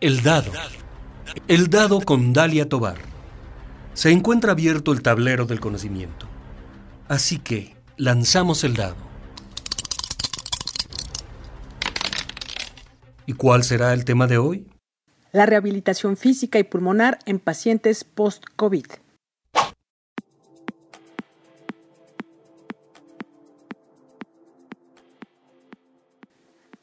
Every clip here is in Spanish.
El dado. El dado con Dalia Tobar. Se encuentra abierto el tablero del conocimiento. Así que lanzamos el dado. ¿Y cuál será el tema de hoy? La rehabilitación física y pulmonar en pacientes post-COVID.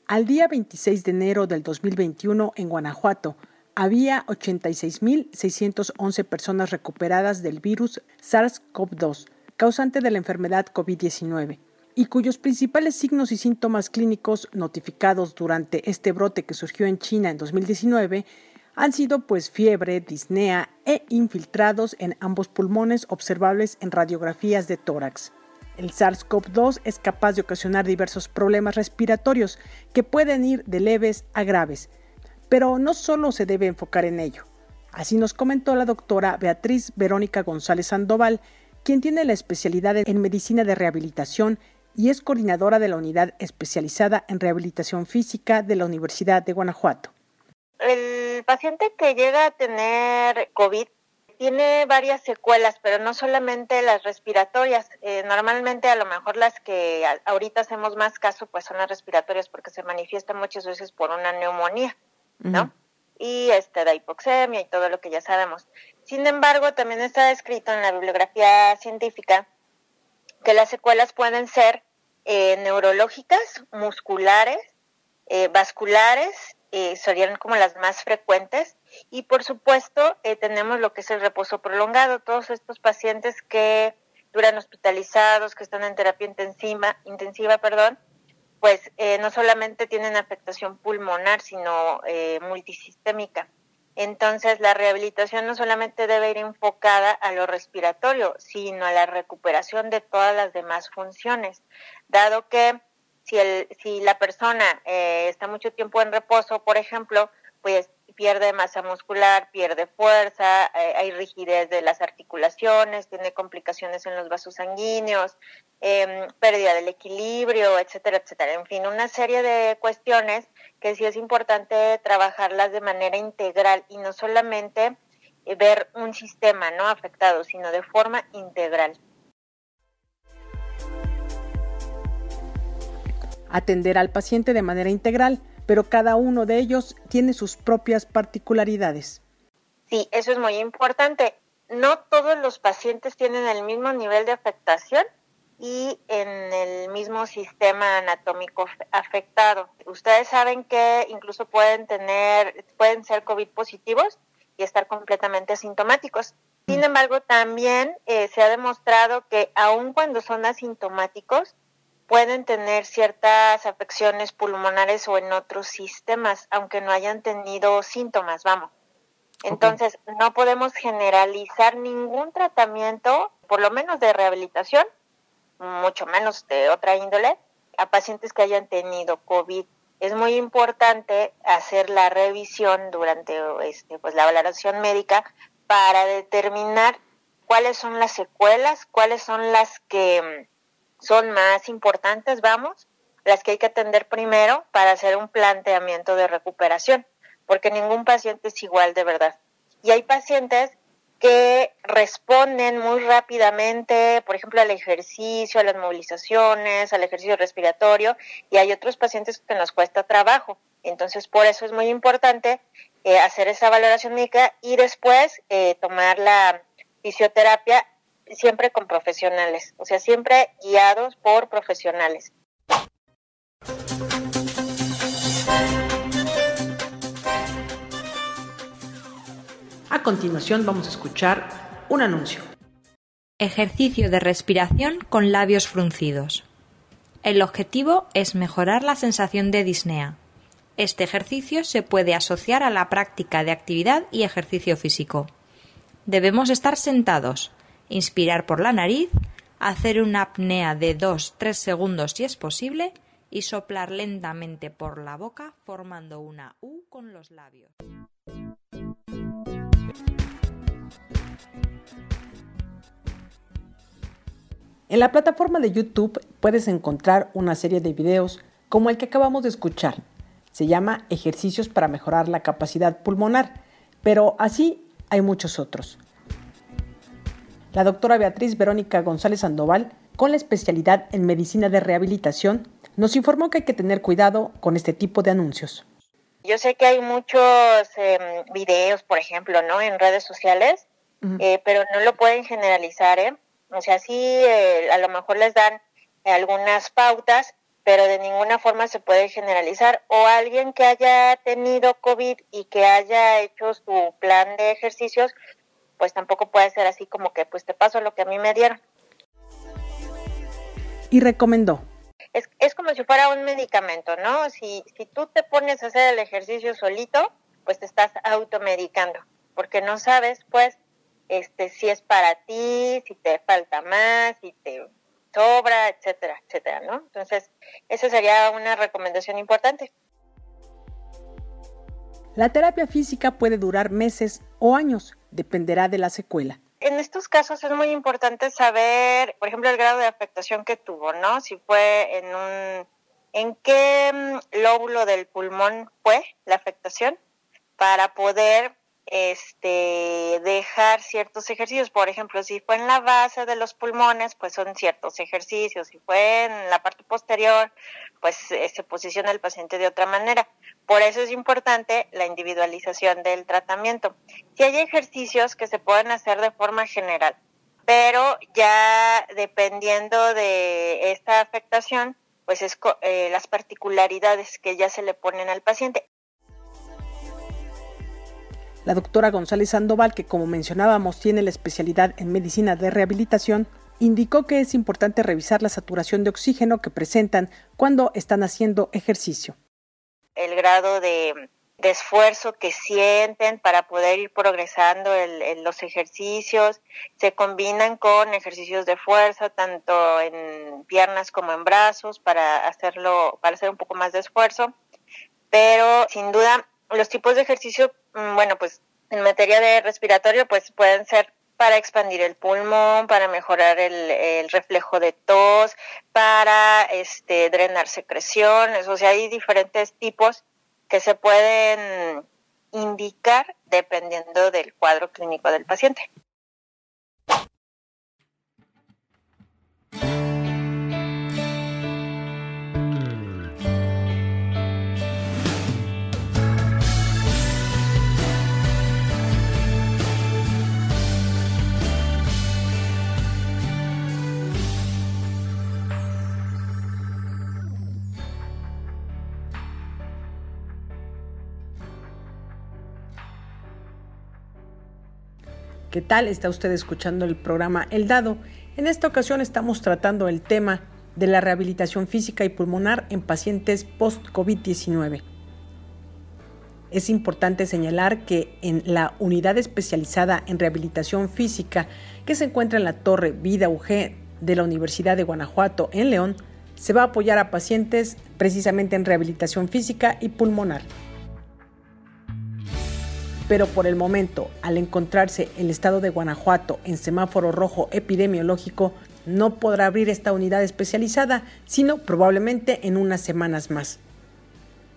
Al día 26 de enero del 2021 en Guanajuato, había 86.611 personas recuperadas del virus SARS-CoV-2, causante de la enfermedad COVID-19, y cuyos principales signos y síntomas clínicos notificados durante este brote que surgió en China en 2019 han sido pues fiebre, disnea e infiltrados en ambos pulmones observables en radiografías de tórax. El SARS-CoV-2 es capaz de ocasionar diversos problemas respiratorios que pueden ir de leves a graves, pero no solo se debe enfocar en ello. Así nos comentó la doctora Beatriz Verónica González Sandoval, quien tiene la especialidad en medicina de rehabilitación y es coordinadora de la unidad especializada en rehabilitación física de la Universidad de Guanajuato. El paciente que llega a tener COVID tiene varias secuelas, pero no solamente las respiratorias. Eh, normalmente a lo mejor las que ahorita hacemos más caso pues son las respiratorias porque se manifiestan muchas veces por una neumonía, ¿no? Y este, da hipoxemia y todo lo que ya sabemos. Sin embargo, también está descrito en la bibliografía científica que las secuelas pueden ser eh, neurológicas, musculares, eh, vasculares eh, como las más frecuentes. Y por supuesto, eh, tenemos lo que es el reposo prolongado, todos estos pacientes que duran hospitalizados, que están en terapia intensiva, intensiva perdón, pues eh, no solamente tienen afectación pulmonar, sino eh, multisistémica. Entonces, la rehabilitación no solamente debe ir enfocada a lo respiratorio, sino a la recuperación de todas las demás funciones, dado que si, el, si la persona eh, está mucho tiempo en reposo, por ejemplo, pues pierde masa muscular, pierde fuerza, eh, hay rigidez de las articulaciones, tiene complicaciones en los vasos sanguíneos, eh, pérdida del equilibrio, etcétera, etcétera. En fin, una serie de cuestiones que sí es importante trabajarlas de manera integral y no solamente eh, ver un sistema no afectado, sino de forma integral. Atender al paciente de manera integral, pero cada uno de ellos tiene sus propias particularidades. Sí, eso es muy importante. No todos los pacientes tienen el mismo nivel de afectación y en el mismo sistema anatómico afectado. Ustedes saben que incluso pueden tener, pueden ser COVID positivos y estar completamente asintomáticos. Sin embargo, también eh, se ha demostrado que aun cuando son asintomáticos, pueden tener ciertas afecciones pulmonares o en otros sistemas, aunque no hayan tenido síntomas, vamos. Entonces, okay. no podemos generalizar ningún tratamiento, por lo menos de rehabilitación, mucho menos de otra índole, a pacientes que hayan tenido COVID. Es muy importante hacer la revisión durante este, pues, la valoración médica para determinar cuáles son las secuelas, cuáles son las que son más importantes, vamos, las que hay que atender primero para hacer un planteamiento de recuperación, porque ningún paciente es igual de verdad. Y hay pacientes que responden muy rápidamente, por ejemplo, al ejercicio, a las movilizaciones, al ejercicio respiratorio, y hay otros pacientes que nos cuesta trabajo. Entonces, por eso es muy importante eh, hacer esa valoración médica y después eh, tomar la fisioterapia siempre con profesionales, o sea, siempre guiados por profesionales. A continuación vamos a escuchar un anuncio. Ejercicio de respiración con labios fruncidos. El objetivo es mejorar la sensación de disnea. Este ejercicio se puede asociar a la práctica de actividad y ejercicio físico. Debemos estar sentados, inspirar por la nariz, hacer una apnea de 2-3 segundos si es posible y soplar lentamente por la boca formando una U con los labios. En la plataforma de YouTube puedes encontrar una serie de videos como el que acabamos de escuchar. Se llama Ejercicios para mejorar la capacidad pulmonar, pero así hay muchos otros. La doctora Beatriz Verónica González Sandoval, con la especialidad en medicina de rehabilitación, nos informó que hay que tener cuidado con este tipo de anuncios. Yo sé que hay muchos em, videos, por ejemplo, ¿no? En redes sociales, eh, pero no lo pueden generalizar, ¿eh? O sea, sí, eh, a lo mejor les dan algunas pautas, pero de ninguna forma se puede generalizar. O alguien que haya tenido COVID y que haya hecho su plan de ejercicios, pues tampoco puede ser así como que pues te paso lo que a mí me dieron. Y recomendó. Es, es como si fuera un medicamento, ¿no? Si, si tú te pones a hacer el ejercicio solito, pues te estás automedicando, porque no sabes, pues, este, si es para ti, si te falta más, si te sobra, etcétera, etcétera, ¿no? Entonces, esa sería una recomendación importante. La terapia física puede durar meses o años, dependerá de la secuela. En estos casos es muy importante saber, por ejemplo, el grado de afectación que tuvo, ¿no? Si fue en un en qué mm, lóbulo del pulmón fue la afectación para poder este, dejar ciertos ejercicios. Por ejemplo, si fue en la base de los pulmones, pues son ciertos ejercicios. Si fue en la parte posterior, pues eh, se posiciona el paciente de otra manera. Por eso es importante la individualización del tratamiento. Si hay ejercicios que se pueden hacer de forma general, pero ya dependiendo de esta afectación, pues es eh, las particularidades que ya se le ponen al paciente. La doctora González Sandoval, que como mencionábamos tiene la especialidad en medicina de rehabilitación, indicó que es importante revisar la saturación de oxígeno que presentan cuando están haciendo ejercicio. El grado de, esfuerzo que sienten para poder ir progresando en, los ejercicios se combinan con ejercicios de fuerza tanto en piernas como en brazos para hacerlo para hacer un poco más de esfuerzo pero sin duda los tipos de ejercicio, bueno, pues en materia de respiratorio, pues pueden ser para expandir el pulmón, para mejorar el, reflejo de tos, para este, drenar secreciones, o sea, hay diferentes tipos que se pueden indicar dependiendo del cuadro clínico del paciente. ¿Qué tal? Está usted escuchando el programa El Dado. En esta ocasión estamos tratando el tema de la rehabilitación física y pulmonar en pacientes post-COVID-19. Es importante señalar que en la unidad especializada en rehabilitación física que se encuentra en la Torre Vida UG de la Universidad de Guanajuato en León, se va a apoyar a pacientes precisamente en rehabilitación física y pulmonar pero por el momento, al encontrarse el estado de Guanajuato en semáforo rojo epidemiológico, no podrá abrir esta unidad especializada, sino probablemente en unas semanas más.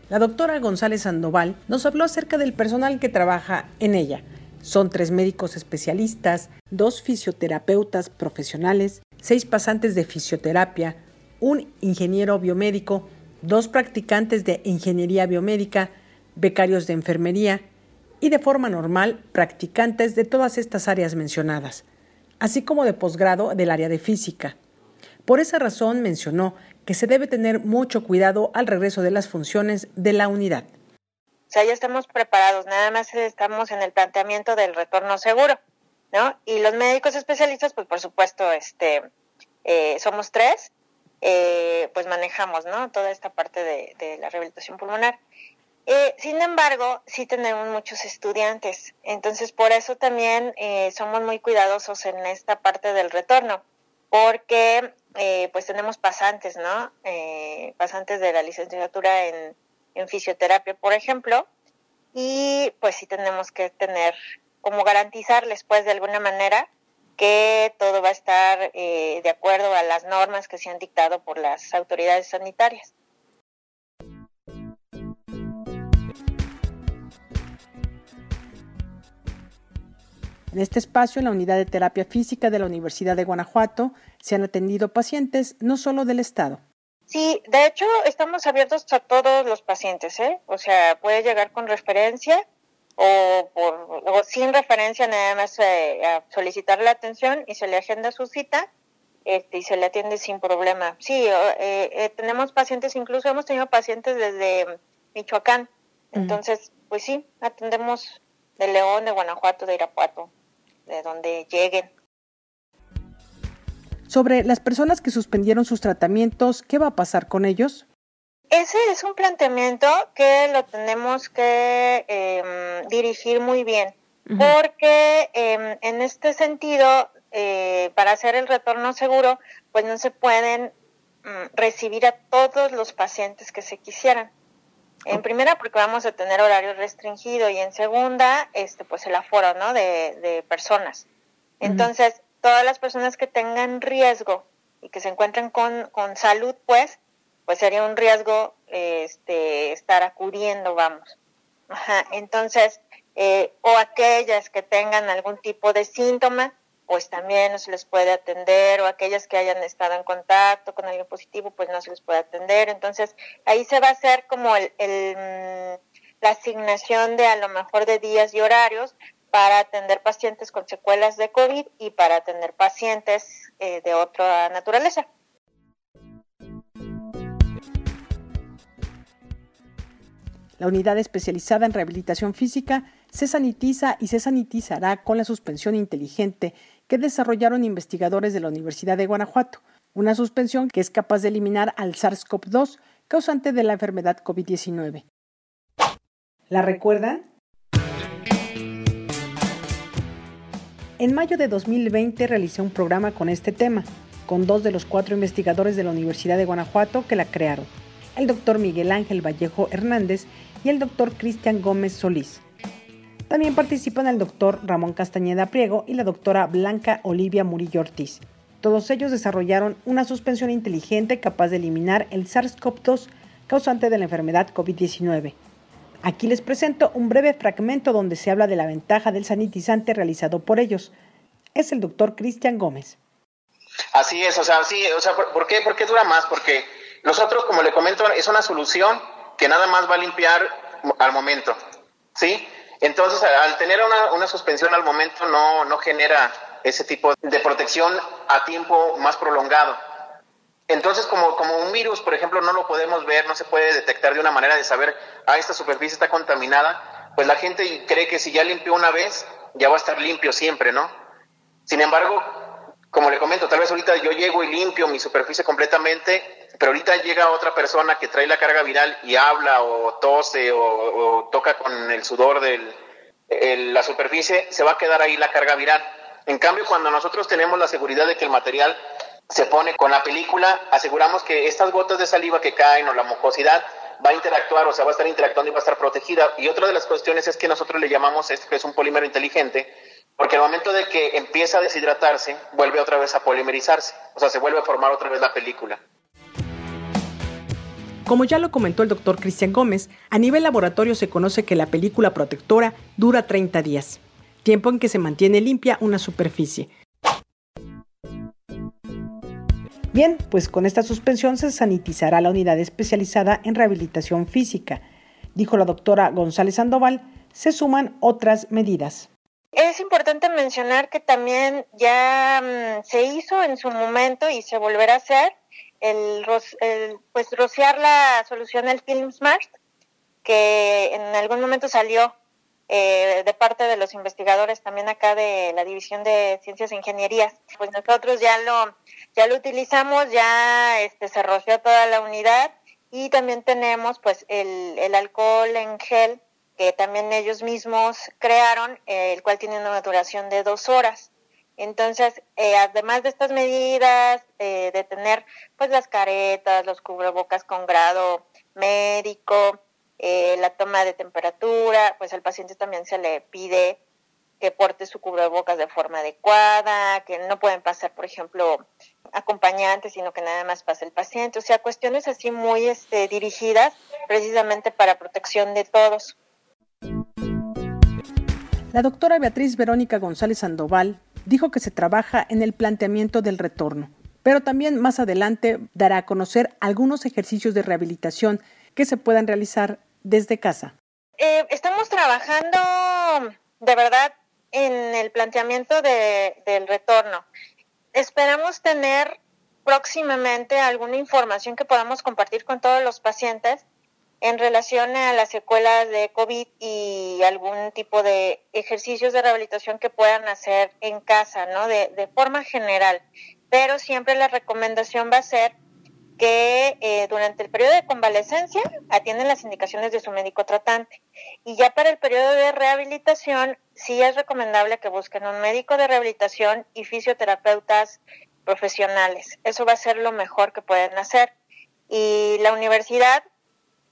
La doctora González Sandoval nos habló acerca del personal que trabaja en ella. Son tres médicos especialistas, dos fisioterapeutas profesionales, seis pasantes de fisioterapia, un ingeniero biomédico, dos practicantes de ingeniería biomédica, becarios de enfermería, y de forma normal practicantes de todas estas áreas mencionadas, así como de posgrado del área de física. Por esa razón mencionó que se debe tener mucho cuidado al regreso de las funciones de la unidad. O sea, ya estamos preparados, nada más estamos en el planteamiento del retorno seguro, ¿no? Y los médicos especialistas, pues por supuesto, este, eh, somos tres, eh, pues manejamos, ¿no? Toda esta parte de, de la rehabilitación pulmonar. Eh, sin embargo, sí tenemos muchos estudiantes, entonces por eso también eh, somos muy cuidadosos en esta parte del retorno, porque eh, pues tenemos pasantes, ¿no? pasantes de la licenciatura en, en fisioterapia, por ejemplo, y pues sí tenemos que tener, como garantizarles pues de alguna manera que todo va a estar de acuerdo a las normas que se han dictado por las autoridades sanitarias. En este espacio, en la unidad de terapia física de la Universidad de Guanajuato, se han atendido pacientes no solo del Estado. Sí, de hecho, estamos abiertos a todos los pacientes, ¿eh? O sea, puede llegar con referencia o, por, sin referencia, nada más eh, a solicitar la atención y se le agenda su cita este, y se le atiende sin problema. Sí, eh, eh, tenemos pacientes, incluso hemos tenido pacientes desde Michoacán. Entonces, pues sí, atendemos de León, de Guanajuato, de Irapuato de donde lleguen. Sobre las personas que suspendieron sus tratamientos, ¿qué va a pasar con ellos? Ese es un planteamiento que lo tenemos que em, dirigir muy bien, porque em, en este sentido, eh, para hacer el retorno seguro, pues no se pueden mm, recibir a todos los pacientes que se quisieran. En primera, porque vamos a tener horario restringido y en segunda, este, pues el aforo, ¿no? De, de personas. Entonces, todas las personas que tengan riesgo y que se encuentren con, con salud, pues, pues sería un riesgo, este, estar acudiendo, vamos. Ajá. Entonces, eh, o aquellas que tengan algún tipo de síntoma, pues también no se les puede atender, o aquellas que hayan estado en contacto con alguien positivo, pues no se les puede atender. Entonces, ahí se va a hacer como el, mm, la asignación de a lo mejor de días y horarios para atender pacientes con secuelas de COVID y para atender pacientes eh, de otra naturaleza. La unidad especializada en rehabilitación física se sanitiza y se sanitizará con la suspensión inteligente que desarrollaron investigadores de la Universidad de Guanajuato, una suspensión que es capaz de eliminar al SARS-CoV-2, causante de la enfermedad COVID-19. ¿La recuerdan? En mayo de 2020 realicé un programa con este tema, con dos de los cuatro investigadores de la Universidad de Guanajuato que la crearon, el doctor Miguel Ángel Vallejo Hernández y el doctor Cristian Gómez Solís. También participan el doctor Ramón Castañeda Priego y la doctora Blanca Olivia Murillo Ortiz. Todos ellos desarrollaron una suspensión inteligente capaz de eliminar el SARS-CoV-2 causante de la enfermedad COVID-19. Aquí les presento un breve fragmento donde se habla de la ventaja del sanitizante realizado por ellos. Es el doctor Cristian Gómez. Así es, o sea, sí, o sea, ¿por, qué, ¿por qué dura más? Porque nosotros, como le comento, es una solución que nada más va a limpiar al momento, ¿sí? Entonces, al tener una, suspensión al momento no, no genera ese tipo de protección a tiempo más prolongado. Entonces, como, como un virus, por ejemplo, no lo podemos ver, no se puede detectar de una manera de saber, ah, esta superficie está contaminada, pues la gente cree que si ya limpió una vez, ya va a estar limpio siempre, ¿no? Sin embargo, como le comento, tal vez ahorita yo llego y limpio mi superficie completamente, pero ahorita llega otra persona que trae la carga viral y habla o tose o, toca con el sudor de la superficie, se va a quedar ahí la carga viral. En cambio, cuando nosotros tenemos la seguridad de que el material se pone con la película, aseguramos que estas gotas de saliva que caen o la mucosidad va a interactuar, o sea, va a estar interactuando y va a estar protegida. Y otra de las cuestiones es que nosotros le llamamos esto que es un polímero inteligente, porque al momento de que empieza a deshidratarse, vuelve otra vez a polimerizarse, o sea, se vuelve a formar otra vez la película. Como ya lo comentó el doctor Cristian Gómez, a nivel laboratorio se conoce que la película protectora dura 30 días, tiempo en que se mantiene limpia una superficie. Bien, pues con esta suspensión se sanitizará la unidad especializada en rehabilitación física. Dijo la doctora González Sandoval, se suman otras medidas. Es importante mencionar que también ya mm, se hizo en su momento y se volverá a hacer el, pues rociar la solución del Film Smart, que en algún momento salió eh, de parte de los investigadores también acá de la División de Ciencias e Ingenierías. Pues nosotros ya lo, ya lo utilizamos, ya este, se roció toda la unidad y también tenemos pues el, el alcohol en gel que también ellos mismos crearon, el cual tiene una duración de dos horas. Entonces, eh, además de estas medidas, eh, de tener pues las caretas, los cubrebocas con grado médico, eh, la toma de temperatura, pues al paciente también se le pide que porte su cubrebocas de forma adecuada, que no pueden pasar, por ejemplo, acompañantes, sino que nada más pasa el paciente. O sea, cuestiones así muy este, dirigidas precisamente para protección de todos. La doctora Beatriz Verónica González Sandoval dijo que se trabaja en el planteamiento del retorno, pero también más adelante dará a conocer algunos ejercicios de rehabilitación que se puedan realizar desde casa. Eh, estamos trabajando de verdad en el planteamiento del retorno. Esperamos tener próximamente alguna información que podamos compartir con todos los pacientes en relación a las secuelas de COVID y algún tipo de ejercicios de rehabilitación que puedan hacer en casa, ¿no? De, de forma general. Pero siempre la recomendación va a ser que eh, durante el periodo de convalecencia atienden las indicaciones de su médico tratante. Y ya para el periodo de rehabilitación, sí es recomendable que busquen un médico de rehabilitación y fisioterapeutas profesionales. Eso va a ser lo mejor que pueden hacer. Y la universidad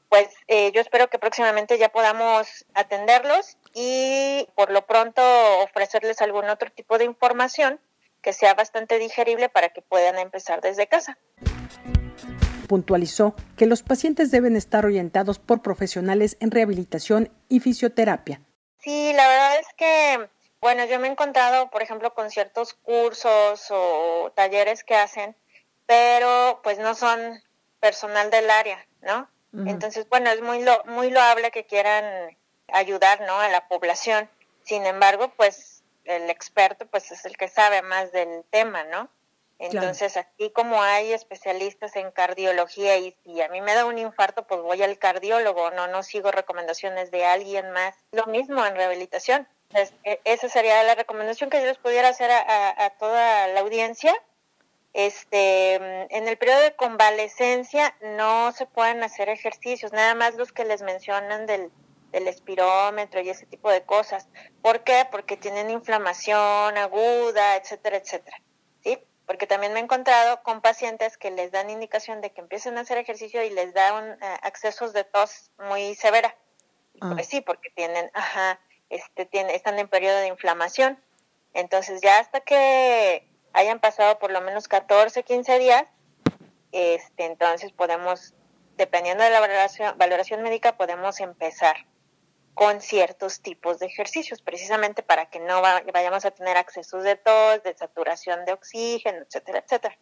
pues eh, yo espero que próximamente ya podamos atenderlos y por lo pronto ofrecerles algún otro tipo de información que sea bastante digerible para que puedan empezar desde casa. Puntualizó que los pacientes deben estar orientados por profesionales en rehabilitación y fisioterapia. Sí, la verdad es que, bueno, yo me he encontrado, por ejemplo, con ciertos cursos o talleres que hacen, pero pues no son personal del área, ¿no? Entonces, bueno, es muy, lo, muy loable que quieran ayudar, ¿no? A la población. Sin embargo, pues el experto, pues es el que sabe más del tema, ¿no? Entonces, aquí como hay especialistas en cardiología y si a mí me da un infarto, pues voy al cardiólogo, no, no sigo recomendaciones de alguien más. Lo mismo en rehabilitación. Entonces, e, esa sería la recomendación que yo les pudiera hacer a, a toda la audiencia este, en el periodo de convalecencia no se pueden hacer ejercicios, nada más los que les mencionan del, del espirómetro y ese tipo de cosas. ¿Por qué? Porque tienen inflamación aguda, etcétera, etcétera. ¿Sí? Porque también me he encontrado con pacientes que les dan indicación de que empiecen a hacer ejercicio y les dan uh, accesos de tos muy severa. Ah. Pues sí, porque tienen, ajá, este, tiene, están en periodo de inflamación. Entonces ya hasta que hayan pasado por lo menos 14, 15 días, este, entonces podemos, dependiendo de la valoración, médica, podemos empezar con ciertos tipos de ejercicios, precisamente para que no vayamos a tener accesos de tos, de saturación de oxígeno, etcétera, etcétera.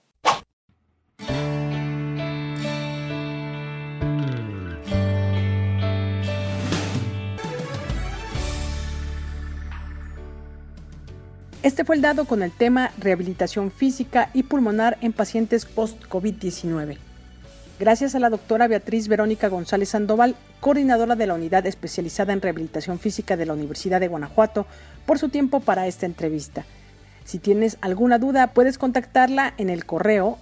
Este fue el dado con el tema rehabilitación física y pulmonar en pacientes post-COVID-19. Gracias a la doctora Beatriz Verónica González Sandoval, coordinadora de la Unidad Especializada en Rehabilitación Física de la Universidad de Guanajuato, por su tiempo para esta entrevista. Si tienes alguna duda, puedes contactarla en el correo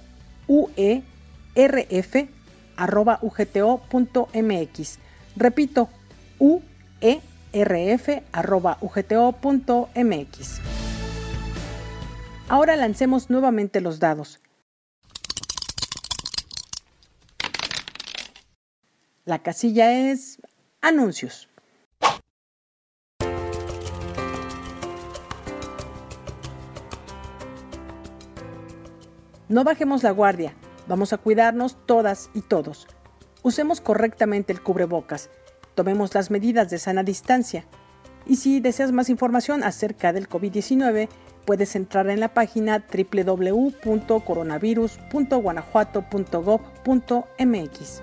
uerf.ugto.mx. Repito, uerf.ugto.mx. Ahora lancemos nuevamente los dados. La casilla es anuncios. No bajemos la guardia, vamos a cuidarnos todas y todos. Usemos correctamente el cubrebocas, tomemos las medidas de sana distancia. Y si deseas más información acerca del COVID-19, puedes entrar en la página www.coronavirus.guanajuato.gov.mx.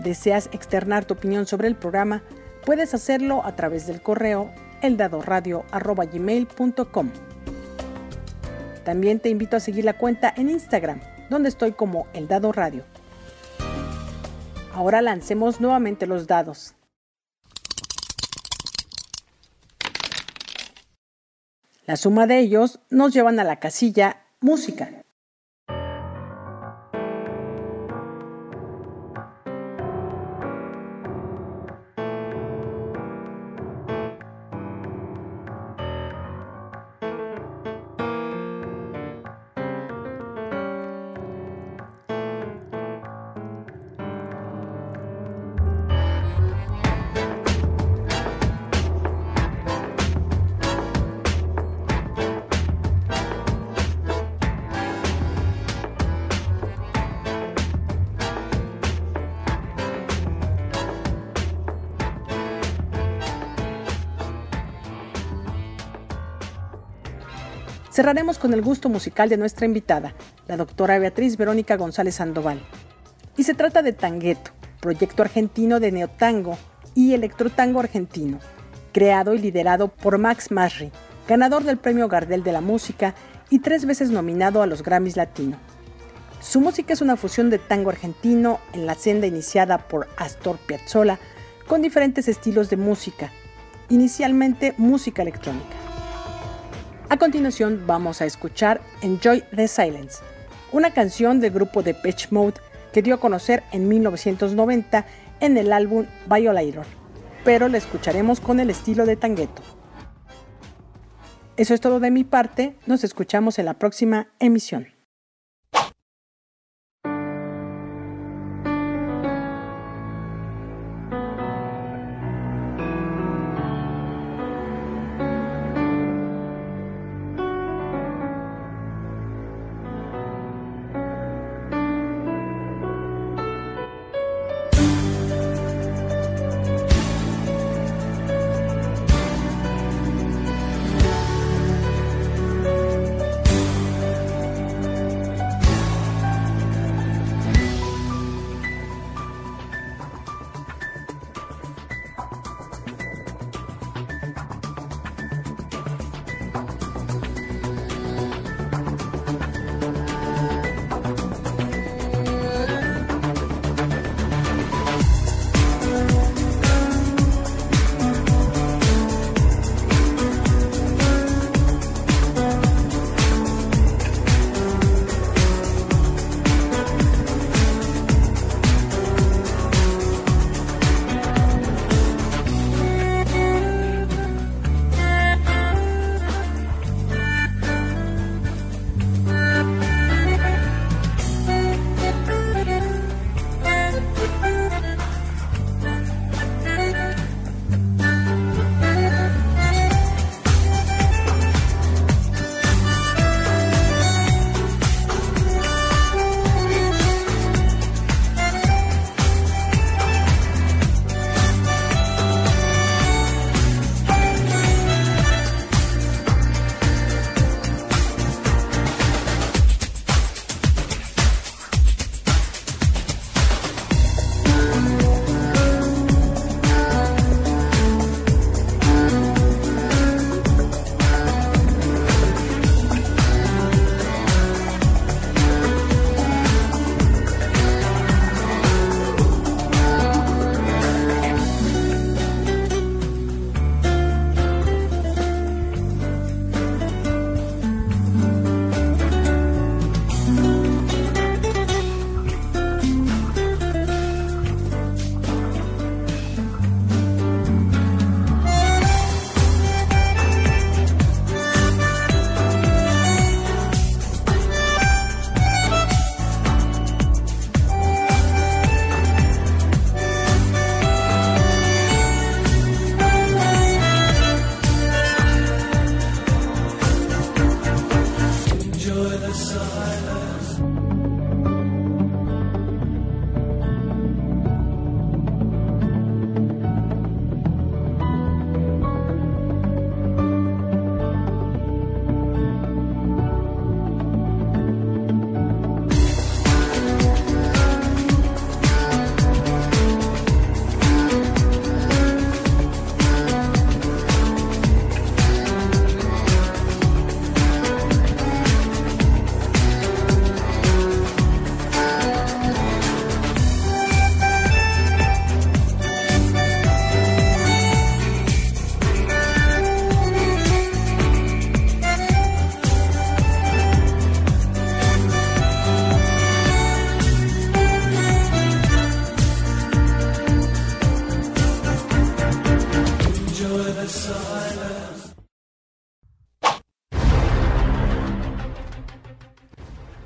¿Deseas externar tu opinión sobre el programa? Puedes hacerlo a través del correo eldadoradio.gmail.com. También te invito a seguir la cuenta en Instagram, donde estoy como El Dado Radio. Ahora lancemos nuevamente los dados. La suma de ellos nos llevan a la casilla música. Cerraremos con el gusto musical de nuestra invitada, la doctora Beatriz Verónica González Sandoval. Y se trata de Tangueto, proyecto argentino de neotango y electrotango argentino, creado y liderado por Max Masri, ganador del Premio Gardel de la Música y tres veces nominado a los Grammys Latino. Su música es una fusión de tango argentino en la senda iniciada por Astor Piazzolla con diferentes estilos de música, inicialmente música electrónica. A continuación vamos a escuchar Enjoy the Silence, una canción del grupo de Pitch Mode que dio a conocer en 1990 en el álbum Violator, pero la escucharemos con el estilo de tangueto. Eso es todo de mi parte, nos escuchamos en la próxima emisión.